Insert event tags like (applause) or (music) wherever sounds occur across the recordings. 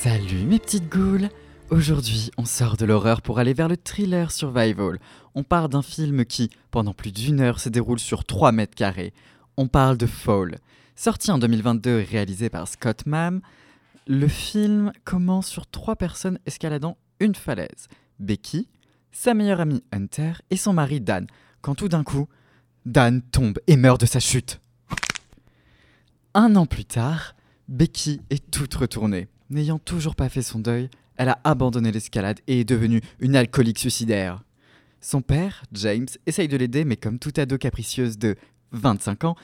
Salut mes petites goules Aujourd'hui, on sort de l'horreur pour aller vers le thriller survival. On part d'un film qui, pendant plus d'une heure, se déroule sur 3 mètres carrés. On parle de Fall. Sorti en 2022 et réalisé par Scott Mann, le film commence sur trois personnes escaladant une falaise. Becky, sa meilleure amie Hunter et son mari Dan, quand tout d'un coup, Dan tombe et meurt de sa chute. Un an plus tard, Becky est toute retournée. N'ayant toujours pas fait son deuil, elle a abandonné l'escalade et est devenue une alcoolique suicidaire. Son père, James, essaye de l'aider, mais comme toute ado capricieuse de 25 ans,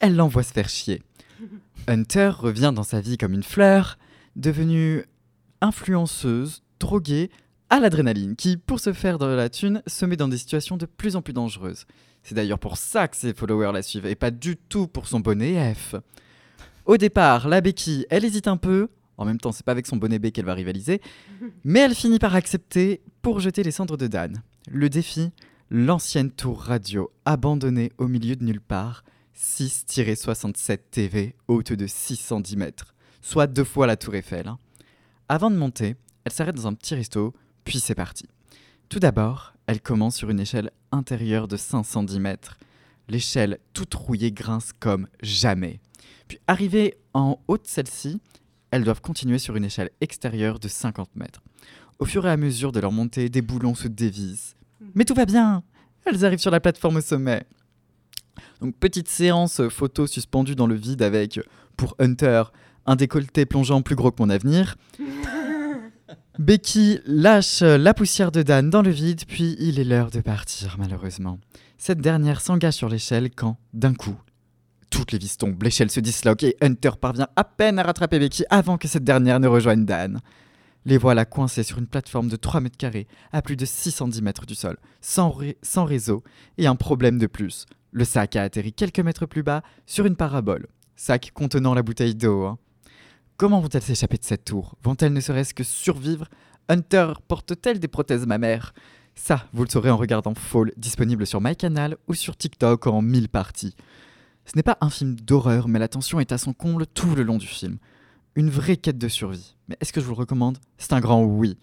elle l'envoie se faire chier. (laughs) Hunter revient dans sa vie comme une fleur, devenue influenceuse, droguée, à l'adrénaline, qui, pour se faire de la thune, se met dans des situations de plus en plus dangereuses. C'est d'ailleurs pour ça que ses followers la suivent, et pas du tout pour son bonnet F. Au départ, la Becky, elle hésite un peu. En même temps, c'est pas avec son bonnet B qu'elle va rivaliser. Mais elle finit par accepter pour jeter les cendres de Dan. Le défi l'ancienne tour radio abandonnée au milieu de nulle part, 6-67 TV, haute de 610 mètres, soit deux fois la tour Eiffel. hein. Avant de monter, elle s'arrête dans un petit resto, puis c'est parti. Tout d'abord, elle commence sur une échelle intérieure de 510 mètres. L'échelle toute rouillée grince comme jamais. Puis arrivée en haut de celle-ci, elles doivent continuer sur une échelle extérieure de 50 mètres. Au fur et à mesure de leur montée, des boulons se dévisent. Mais tout va bien Elles arrivent sur la plateforme au sommet. Donc petite séance photo suspendue dans le vide avec, pour Hunter, un décolleté plongeant plus gros que mon avenir. (laughs) Becky lâche la poussière de Dan dans le vide, puis il est l'heure de partir, malheureusement. Cette dernière s'engage sur l'échelle quand, d'un coup, les se disloque et Hunter parvient à peine à rattraper Becky avant que cette dernière ne rejoigne Dan. Les voilà coincés sur une plateforme de 3 mètres carrés, à plus de 610 mètres du sol, sans réseau, et un problème de plus. Le sac a atterri quelques mètres plus bas sur une parabole. Sac contenant la bouteille d'eau. hein. Comment vont-elles s'échapper de cette tour? Vont-elles ne serait-ce que survivre? Hunter porte-t-elle des prothèses mammaires? Ça, vous le saurez en regardant Fall, disponible sur MyCanal ou sur TikTok en mille parties. Ce n'est pas un film d'horreur, mais la tension est à son comble tout le long du film. Une vraie quête de survie. Mais est-ce que je vous le recommande? C'est un grand oui.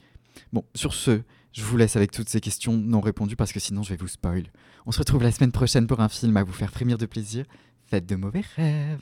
Bon, sur ce, je vous laisse avec toutes ces questions non répondues parce que sinon je vais vous spoil. On se retrouve la semaine prochaine pour un film à vous faire frémir de plaisir. Faites de mauvais rêves